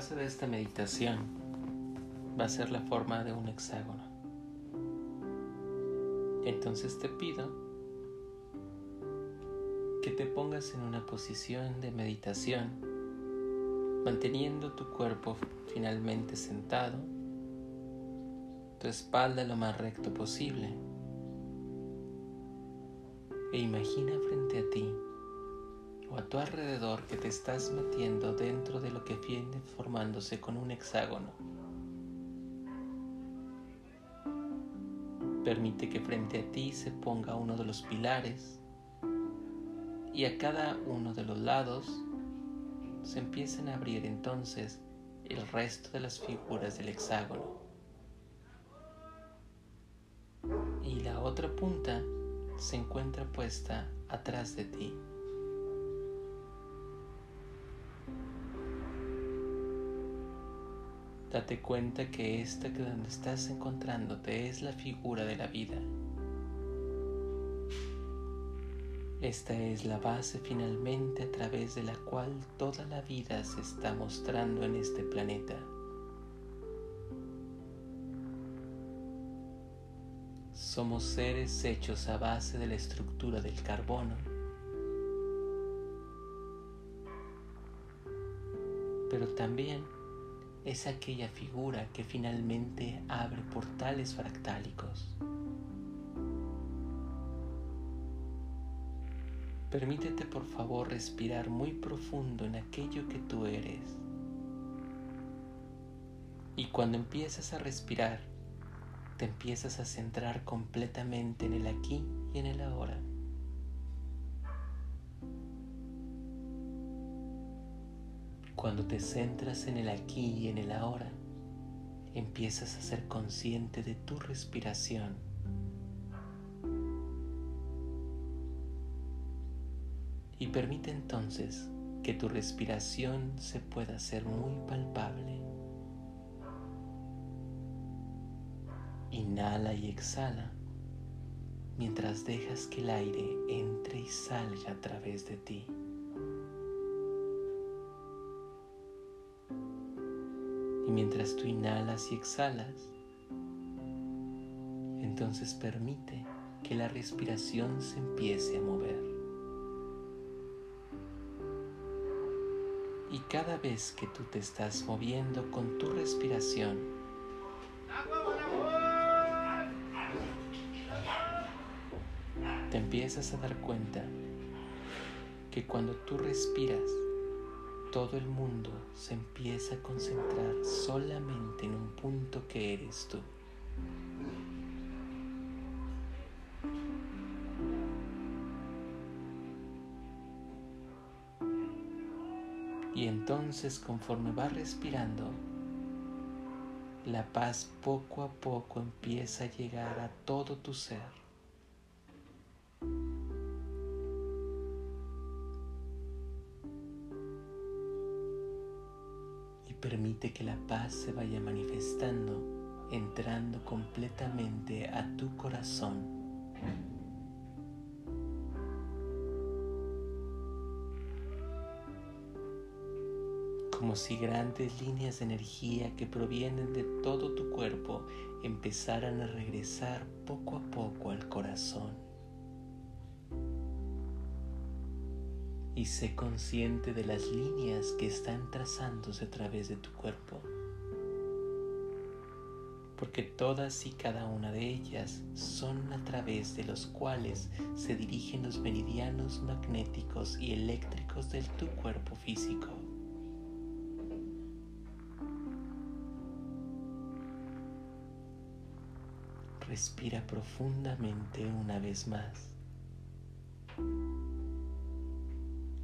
base de esta meditación va a ser la forma de un hexágono. Entonces te pido que te pongas en una posición de meditación, manteniendo tu cuerpo finalmente sentado, tu espalda lo más recto posible. E imagina frente a ti o a tu alrededor que te estás metiendo dentro de lo que viene formándose con un hexágono. Permite que frente a ti se ponga uno de los pilares y a cada uno de los lados se empiecen a abrir entonces el resto de las figuras del hexágono. Y la otra punta se encuentra puesta atrás de ti. Date cuenta que esta que donde estás encontrándote es la figura de la vida. Esta es la base finalmente a través de la cual toda la vida se está mostrando en este planeta. Somos seres hechos a base de la estructura del carbono. Pero también es aquella figura que finalmente abre portales fractálicos. Permítete por favor respirar muy profundo en aquello que tú eres. Y cuando empiezas a respirar, te empiezas a centrar completamente en el aquí y en el ahora. Cuando te centras en el aquí y en el ahora, empiezas a ser consciente de tu respiración. Y permite entonces que tu respiración se pueda hacer muy palpable. Inhala y exhala mientras dejas que el aire entre y salga a través de ti. Y mientras tú inhalas y exhalas, entonces permite que la respiración se empiece a mover. Y cada vez que tú te estás moviendo con tu respiración, te empiezas a dar cuenta que cuando tú respiras, todo el mundo se empieza a concentrar solamente en un punto que eres tú. Y entonces conforme vas respirando, la paz poco a poco empieza a llegar a todo tu ser. Permite que la paz se vaya manifestando, entrando completamente a tu corazón. Como si grandes líneas de energía que provienen de todo tu cuerpo empezaran a regresar poco a poco al corazón. Y sé consciente de las líneas que están trazándose a través de tu cuerpo. Porque todas y cada una de ellas son a través de los cuales se dirigen los meridianos magnéticos y eléctricos de tu cuerpo físico. Respira profundamente una vez más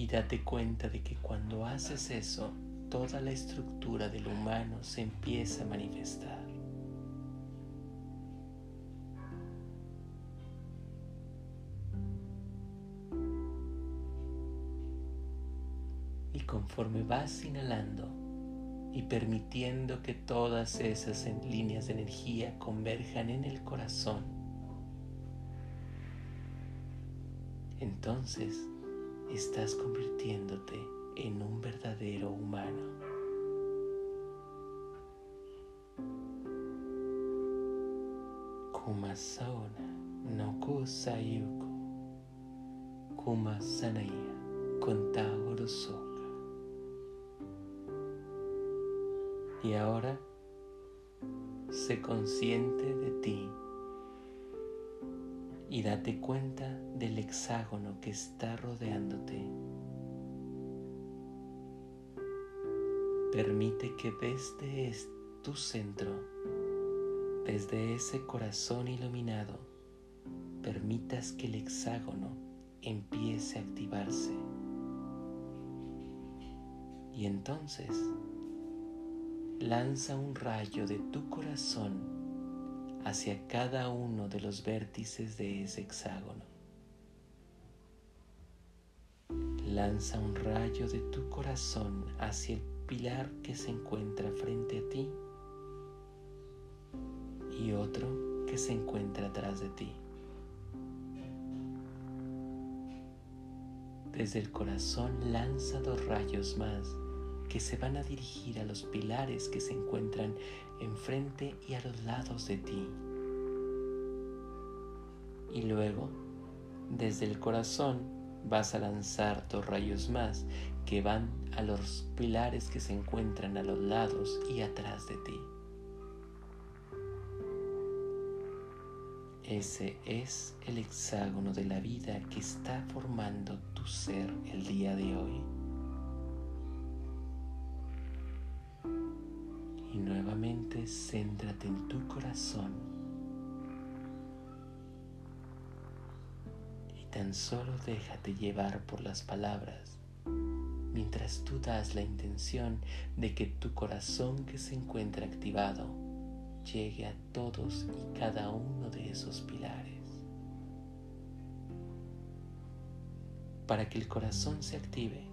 y date cuenta de que cuando haces eso, toda la estructura del humano se empieza a manifestar. Y conforme vas inhalando y permitiendo que todas esas líneas de energía converjan en el corazón, entonces estás convirtiéndote en un verdadero humano. Kumasona no kusayuko Kumasanaya kontagorosoka. Y ahora, se consciente de ti y date cuenta del hexágono que está rodeándote. Permite que desde tu centro, desde ese corazón iluminado, permitas que el hexágono empiece a activarse. Y entonces lanza un rayo de tu corazón hacia cada uno de los vértices de ese hexágono. Lanza un rayo de tu corazón hacia el pilar que se encuentra frente a ti y otro que se encuentra atrás de ti. Desde el corazón lanza dos rayos más que se van a dirigir a los pilares que se encuentran enfrente y a los lados de ti. Y luego, desde el corazón, vas a lanzar dos rayos más que van a los pilares que se encuentran a los lados y atrás de ti. Ese es el hexágono de la vida que está formando tu ser el día de hoy. Nuevamente céntrate en tu corazón. Y tan solo déjate llevar por las palabras mientras tú das la intención de que tu corazón que se encuentra activado llegue a todos y cada uno de esos pilares. Para que el corazón se active,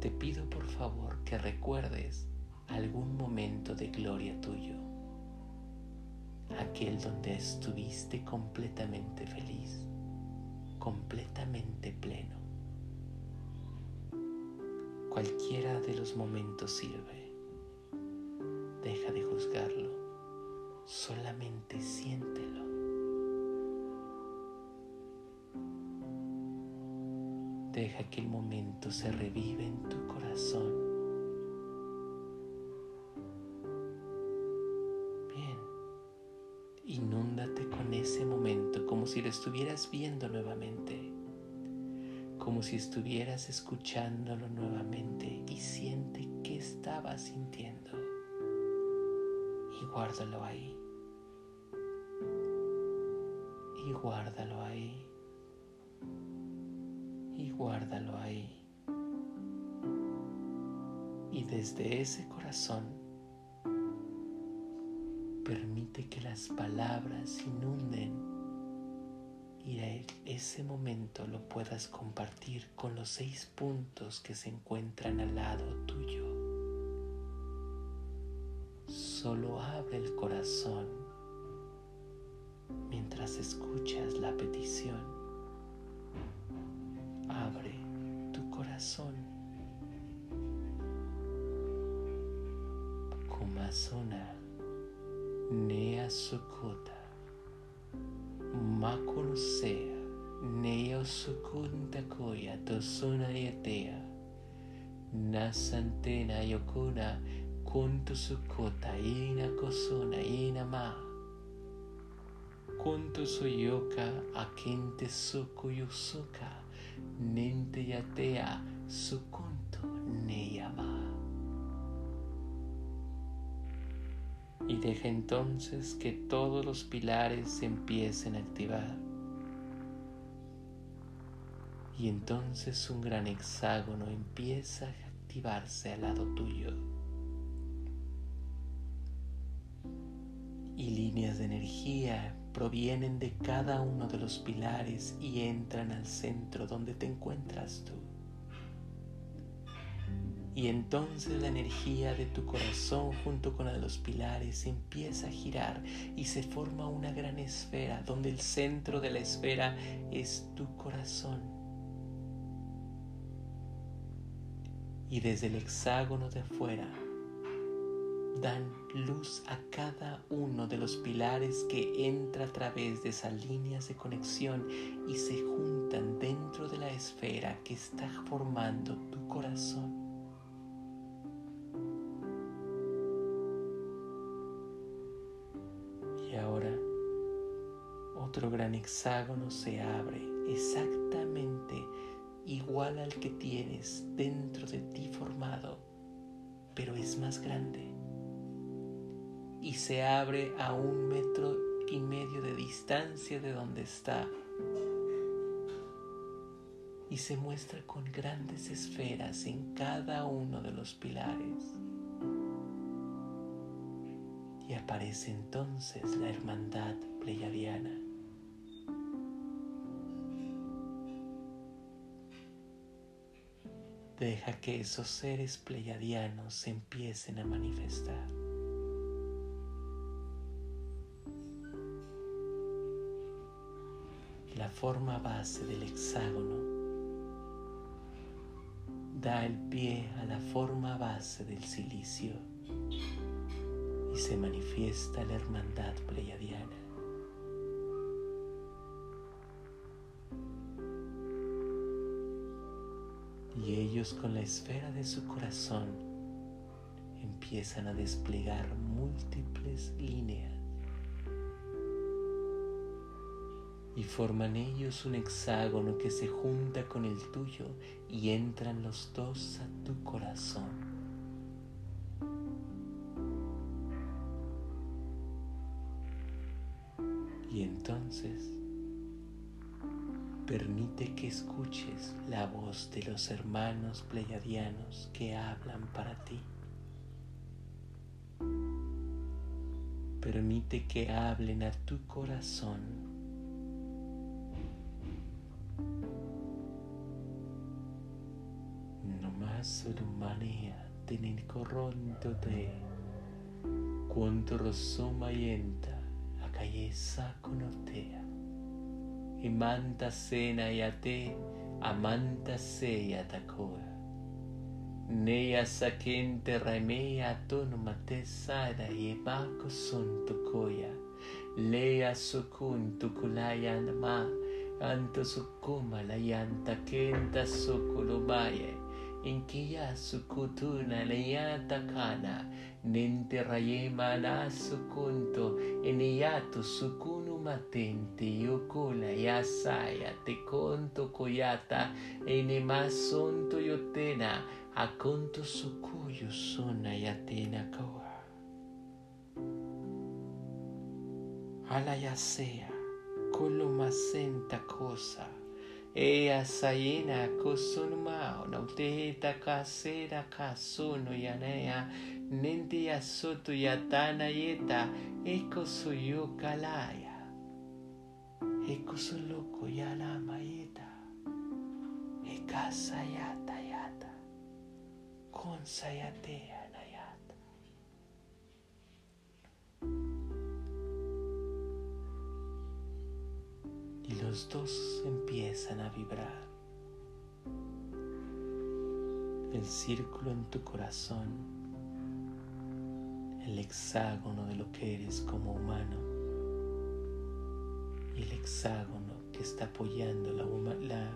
te pido por favor que recuerdes algún momento de gloria tuyo, aquel donde estuviste completamente feliz, completamente pleno. Cualquiera de los momentos sirve, deja de juzgarlo, solamente siéntelo. Deja que el momento se revive en tu corazón estuvieras viendo nuevamente, como si estuvieras escuchándolo nuevamente y siente qué estabas sintiendo y guárdalo ahí. Y guárdalo ahí. Y guárdalo ahí. Y desde ese corazón Permite que las palabras inunden y a ese momento lo puedas compartir con los seis puntos que se encuentran al lado tuyo. Solo abre el corazón mientras escuchas la petición. Abre tu corazón. Kumasona. Nea Sukota Makunusea Neo Sukunta Koya Tosuna Yatea Nasantena Yokuna Kuntu Sukota Ina Kosuna Ina Ma. Kuntu Suyoka Akinte Suku Yusuka Ninte Yatea Sukuntu y deja entonces que todos los pilares se empiecen a activar. Y entonces un gran hexágono empieza a activarse al lado tuyo. Y líneas de energía provienen de cada uno de los pilares y entran al centro donde te encuentras tú. Y entonces la energía de tu corazón junto con la de los pilares empieza a girar y se forma una gran esfera donde el centro de la esfera es tu corazón. Y desde el hexágono de afuera dan luz a cada uno de los pilares que entra a través de esas líneas de conexión y se juntan dentro de la esfera que está formando tu corazón. Ahora otro gran hexágono se abre exactamente igual al que tienes dentro de ti formado, pero es más grande y se abre a un metro y medio de distancia de donde está y se muestra con grandes esferas en cada uno de los pilares. Aparece entonces la hermandad pleyadiana. Deja que esos seres pleyadianos se empiecen a manifestar. la forma base del hexágono da el pie a la forma base del silicio se manifiesta la hermandad pleiadiana. Y ellos con la esfera de su corazón empiezan a desplegar múltiples líneas y forman ellos un hexágono que se junta con el tuyo y entran los dos a tu corazón. Entonces permite que escuches la voz de los hermanos pleiadianos que hablan para ti. Permite que hablen a tu corazón surumania tinikoronto te kuntoro sumayenta akayesa kunotea imanta sena yate amanta se yatakoa Neya sakente raimea tono matesada y bako son tokoya. Lea sukun tukulaya nama. Anto sukuma la yanta kenta sukulubaya inkiya sukutuna leyata kana nente rayema na sukunto eniyatu sukunu matente yokola yasaya te konto koyata enemasonto yotena akonto sukuyu suna yatena kawa. Ala yasea kulumasenta kosa Ea sayena kusunuma nauteta kasera kasuno yanea nenti yasotu yatana yeta eko suyo kalaya. Eko suloko yanama yeta. Ekasa yata yata. Konsa yatea los dos empiezan a vibrar. El círculo en tu corazón, el hexágono de lo que eres como humano y el hexágono que está apoyando la, la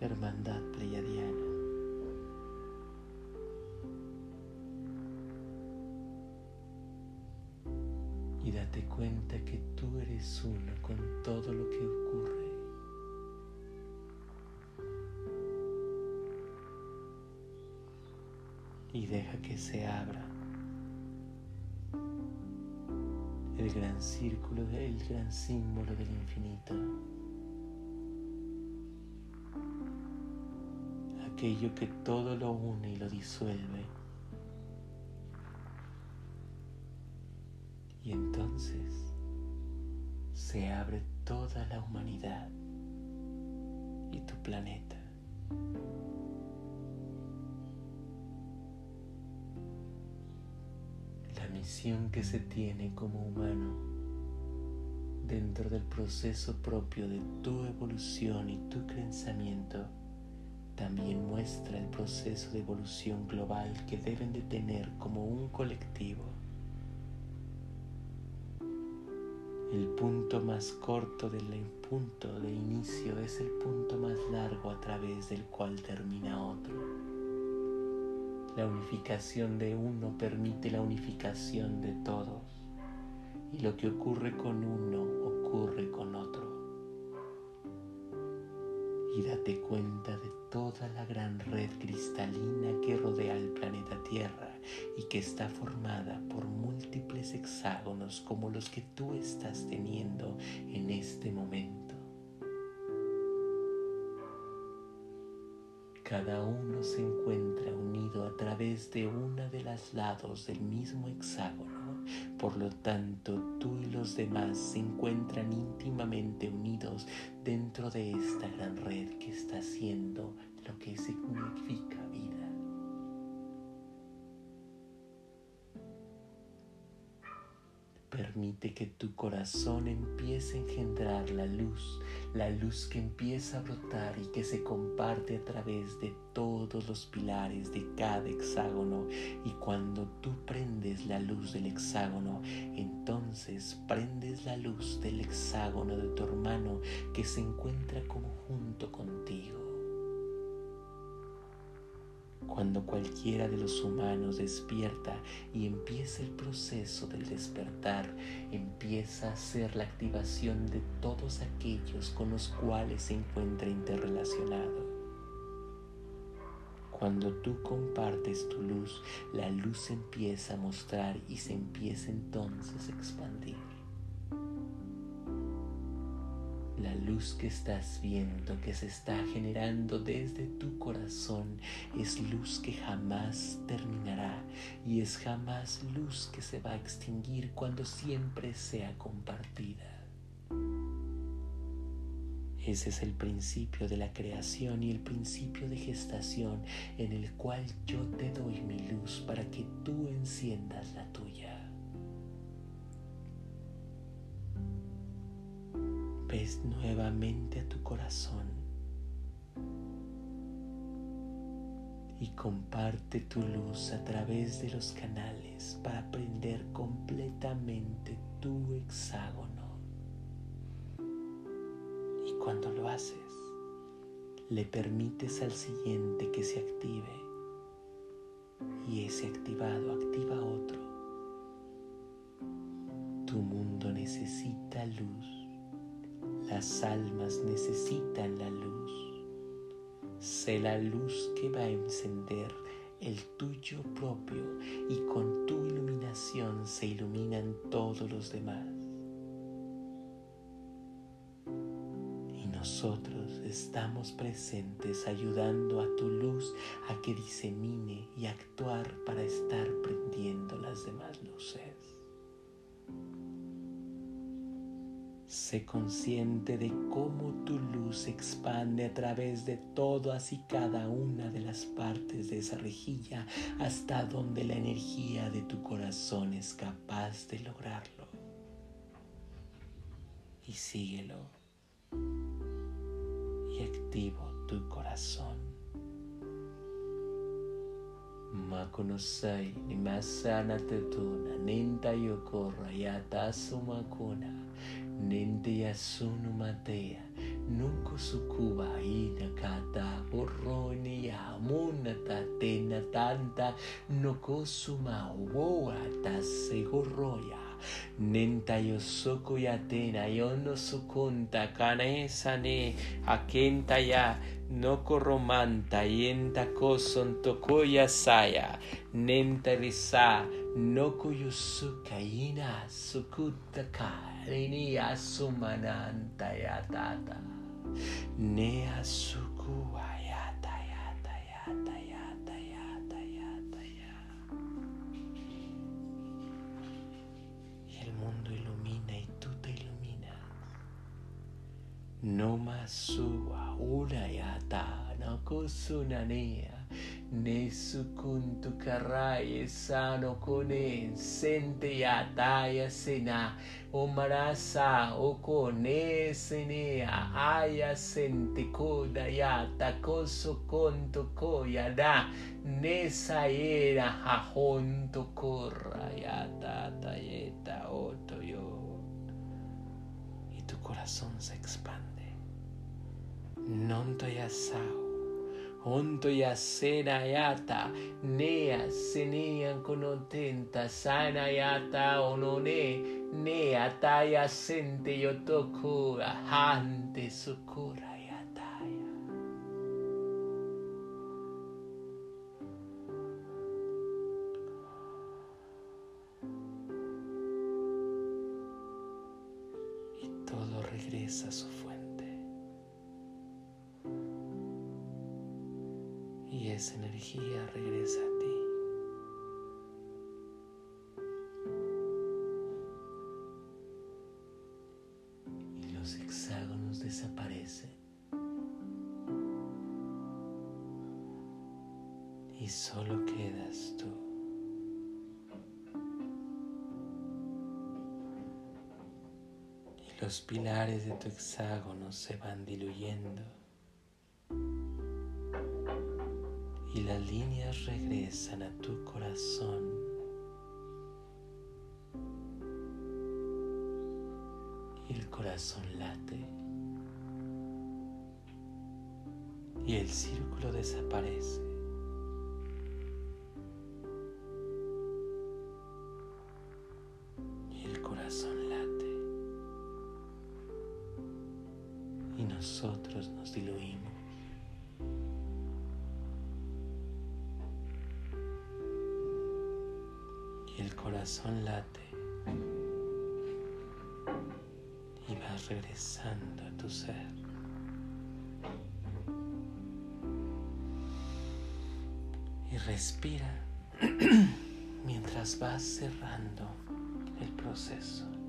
hermandad pleiadiana. Y date cuenta que tú eres uno con todo lo que ocurre. Y deja que se abra el gran círculo, el gran símbolo del infinito. Aquello que todo lo une y lo disuelve. Y entonces se abre toda la humanidad y tu planeta. La misión que se tiene como humano dentro del proceso propio de tu evolución y tu pensamiento también muestra el proceso de evolución global que deben de tener como un colectivo. El punto más corto del punto de inicio es el punto más largo a través del cual termina otro. La unificación de uno permite la unificación de todos y lo que ocurre con uno ocurre con otro y date cuenta de toda la gran red cristalina que rodea el planeta Tierra y que está formada por múltiples hexágonos como los que tú estás teniendo en este momento. Cada uno se encuentra unido a través de una de las lados del mismo hexágono por lo tanto, tú y los demás se encuentran íntimamente unidos dentro de esta gran red que está haciendo lo que significa Permite que tu corazón empiece a engendrar la luz, la luz que empieza a brotar y que se comparte a través de todos los pilares de cada hexágono. Y cuando tú prendes la luz del hexágono, entonces prendes la luz del hexágono de tu hermano que se encuentra como junto contigo. Cuando cualquiera de los humanos despierta y empieza el proceso del despertar, empieza a ser la activación de todos aquellos con los cuales se encuentra interrelacionado. Cuando tú compartes tu luz, la luz empieza a mostrar y se empieza entonces a expandir. La luz que estás viendo, que se está generando desde tu corazón, es luz que jamás terminará y es jamás luz que se va a extinguir cuando siempre sea compartida. Ese es el principio de la creación y el principio de gestación en el cual yo te doy mi luz para que tú enciendas la tuya. Ves nuevamente a tu corazón y comparte tu luz a través de los canales para prender completamente tu hexágono. Y cuando lo haces, le permites al siguiente que se active y ese activado activa otro. Tu mundo necesita luz las almas necesitan la luz. Sé la luz que va a encender el tuyo propio y con tu iluminación se iluminan todos los demás. Y nosotros estamos presentes ayudando a tu luz a que disemine y actuar para estar prendiendo las demás luces. Sé consciente de cómo tu luz se expande a través de todas y cada una de las partes de esa rejilla hasta donde la energía de tu corazón es capaz de lograrlo. Y síguelo. Y activo tu corazón. Makunosai nimasana tetuna ninta yokorra yata sumakuna nente yasunu matea nunco sucuba ina kata borroni ya muna tena tanta no kosuma woa ta segoroya nenta yo soko ya tena yo no sukunta kanesa ne akenta ya no koromanta yenta koson tokoya saya. Nenta risa no koyusuka ina sukuta kai Rini asumananta yatata. Ne asuku ayata yata yata yata yata yata ya. Y el mundo ilumina y tú te iluminas. No más suba una yata, no kusunanea. Nesukuntu karai sano kone sente yataya sena. Omarasa oko ne sene aya sente koda yata koso konto koyada nesa era hahonto korra yata tayeta otoyo y tu corazón se expande. Non Unto ya sena yata, nea senea konotenta, sana yata onone, nea taya sente yotoku, ahante sukura Y solo quedas tú. Y los pilares de tu hexágono se van diluyendo. y las líneas regresan a tu corazón. Y el corazón late. Y el círculo desaparece. Y nosotros nos diluimos. el corazón late y vas regresando a tu ser. Y respira mientras vas cerrando el proceso.